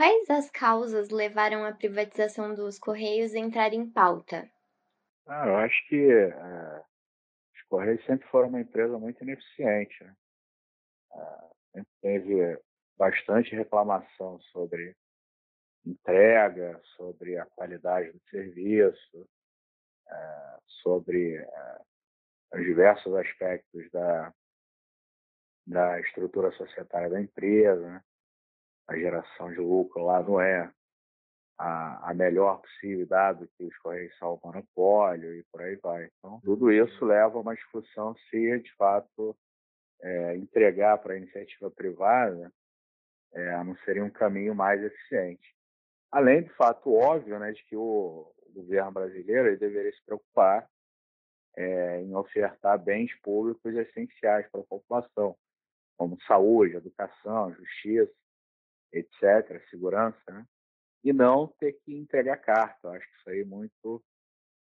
Quais as causas levaram a privatização dos Correios a entrar em pauta? Ah, eu acho que é, os Correios sempre foram uma empresa muito ineficiente. Né? Sempre teve bastante reclamação sobre entrega, sobre a qualidade do serviço, é, sobre é, os diversos aspectos da, da estrutura societária da empresa, né? A geração de lucro lá não é a, a melhor possível, dado que os Correios são o monopólio e por aí vai. Então, tudo isso leva a uma discussão se, de fato, é, entregar para a iniciativa privada é, não seria um caminho mais eficiente. Além do fato óbvio né, de que o, governo brasileiro deveria se preocupar é, em ofertar bens públicos essenciais para a população, como saúde, educação, justiça, etc., segurança, né? e não ter que entregar carta. Eu acho que isso aí muito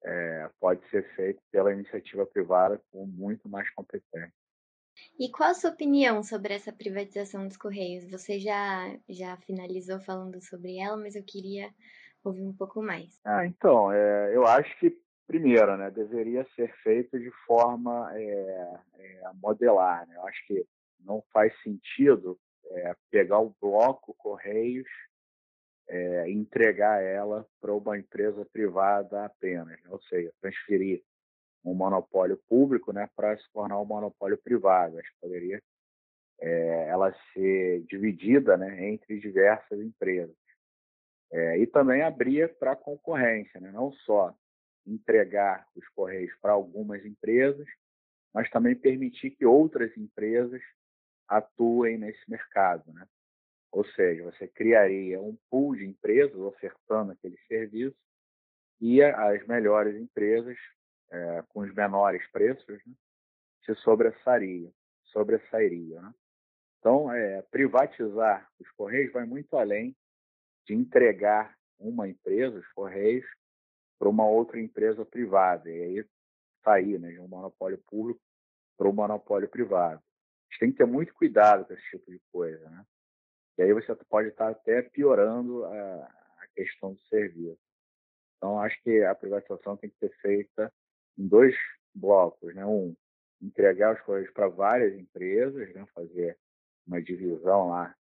é, pode ser feito pela iniciativa privada com muito mais competência. E qual a sua opinião sobre essa privatização dos Correios? Você já, já finalizou falando sobre ela, mas eu queria ouvir um pouco mais. Ah, então, é, eu acho que, primeiro, né, deveria ser feito de forma é, é, modelar. Né? Eu acho que não faz sentido é, pegar o bloco Correios é, entregar ela para uma empresa privada apenas, né? ou seja, transferir um monopólio público né, para se tornar um monopólio privado. Acho que poderia é, ela ser dividida né, entre diversas empresas. É, e também abrir para concorrência, né? não só entregar os Correios para algumas empresas, mas também permitir que outras empresas atuem nesse mercado. Né? Ou seja, você criaria um pool de empresas ofertando aquele serviço e as melhores empresas é, com os menores preços, né, se sobressairiam. sobressairiam né? Então, é, privatizar os Correios vai muito além de entregar uma empresa, os Correios, para uma outra empresa privada, e aí sair né, de um monopólio público para um monopólio privado. Gente tem que ter muito cuidado com esse tipo de coisa, né? E aí você pode estar até piorando a, a questão do serviço. Então, acho que a privatização tem que ser feita em dois blocos, né? Um, entregar as coisas para várias empresas, né? fazer uma divisão lá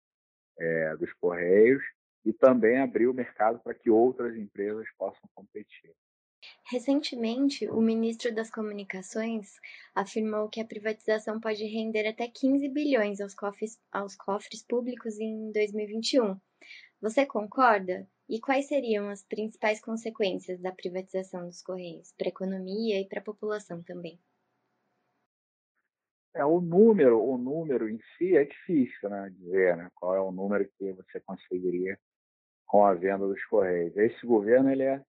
é, dos correios e também abrir o mercado para que outras empresas possam competir. Recentemente, o ministro das Comunicações afirmou que a privatização pode render até 15 bilhões aos cofres, aos cofres públicos em 2021. Você concorda? E quais seriam as principais consequências da privatização dos Correios para a economia e para a população também? É, o número, o número em si é difícil, né, dizer, né, qual é o número que você conseguiria com a venda dos Correios. Esse governo ele é,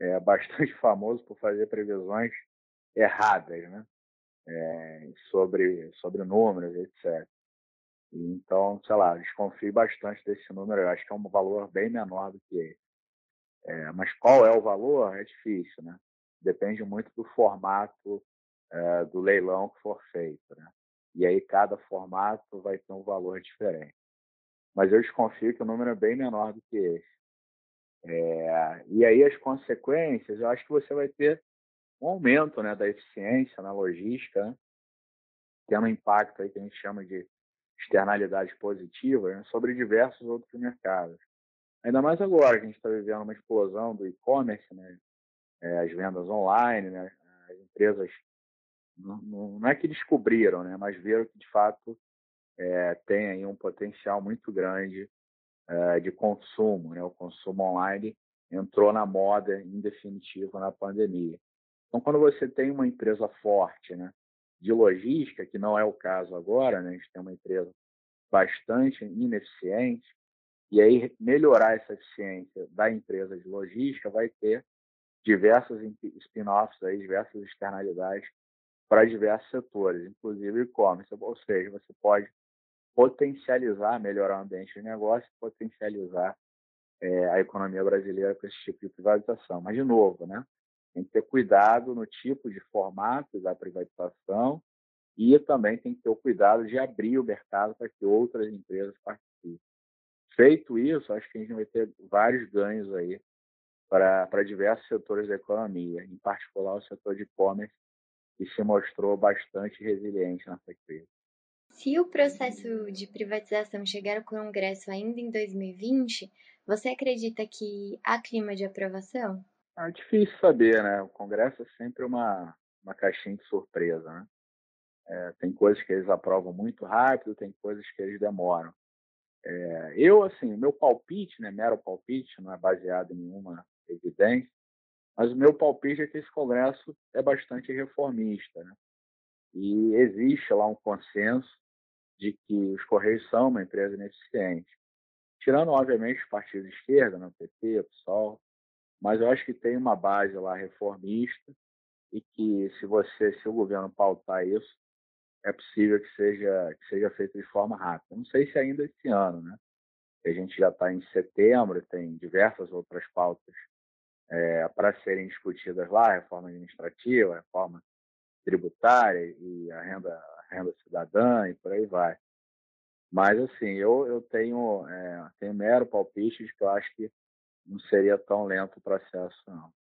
é bastante famoso por fazer previsões erradas, né, é, sobre sobre números, etc. Então, sei lá, desconfio bastante desse número. Eu acho que é um valor bem menor do que esse. É, mas qual é o valor? É difícil, né? Depende muito do formato é, do leilão que for feito, né? E aí cada formato vai ter um valor diferente. Mas eu desconfio que o número é bem menor do que esse. É, e aí as consequências, eu acho que você vai ter um aumento né, da eficiência na logística, né? tendo um impacto aí que a gente chama de externalidades positivas né, sobre diversos outros mercados. Ainda mais agora que a gente está vivendo uma explosão do e-commerce, né, é, as vendas online, né, as empresas não, não, é que descobriram, né, mas viram que de fato é, tem aí um potencial muito grande é, de consumo. Né, o consumo online entrou na moda em definitivo na pandemia. Então, quando você tem uma empresa forte, né, de logística, que não é o caso agora, né? a gente tem uma empresa bastante ineficiente, e aí melhorar essa eficiência da empresa de logística vai ter diversos spin-offs, diversas externalidades para diversos setores, inclusive e-commerce, ou seja, você pode potencializar, melhorar o ambiente de negócio, potencializar é, a economia brasileira com esse tipo de privatização. Mas, de novo, né? Tem que ter cuidado no tipo de formato da privatização e também tem que ter o cuidado de abrir o mercado para que outras empresas participem. Feito isso, acho que a gente vai ter vários ganhos aí para diversos setores da economia, em particular o setor de e-commerce, que se mostrou bastante resiliente nessa crise. Se o processo de privatização chegar ao Congresso ainda em 2020, você acredita que há clima de aprovação? É difícil saber, né? O Congresso é sempre uma, uma caixinha de surpresa, né? É, tem coisas que eles aprovam muito rápido, tem coisas que eles demoram. É, eu, assim, o meu palpite, né, mero palpite, não é baseado em nenhuma evidência, mas o meu palpite é que esse Congresso é bastante reformista. Né? E existe lá um consenso de que os Correios são uma empresa ineficiente. Tirando, obviamente, os partidos de esquerda, né, PT, PSOL, mas eu acho que tem uma base lá reformista e que se você, se o governo pautar isso, é possível que seja que seja feito de forma rápida. Não sei se ainda esse ano, né? A gente já está em setembro, tem diversas outras pautas é, para serem discutidas lá, reforma administrativa, reforma tributária e a renda, renda cidadã e por aí vai. Mas assim, eu, eu tenho, é, tenho mero palpite de que eu acho que não seria tão lento o processo, não.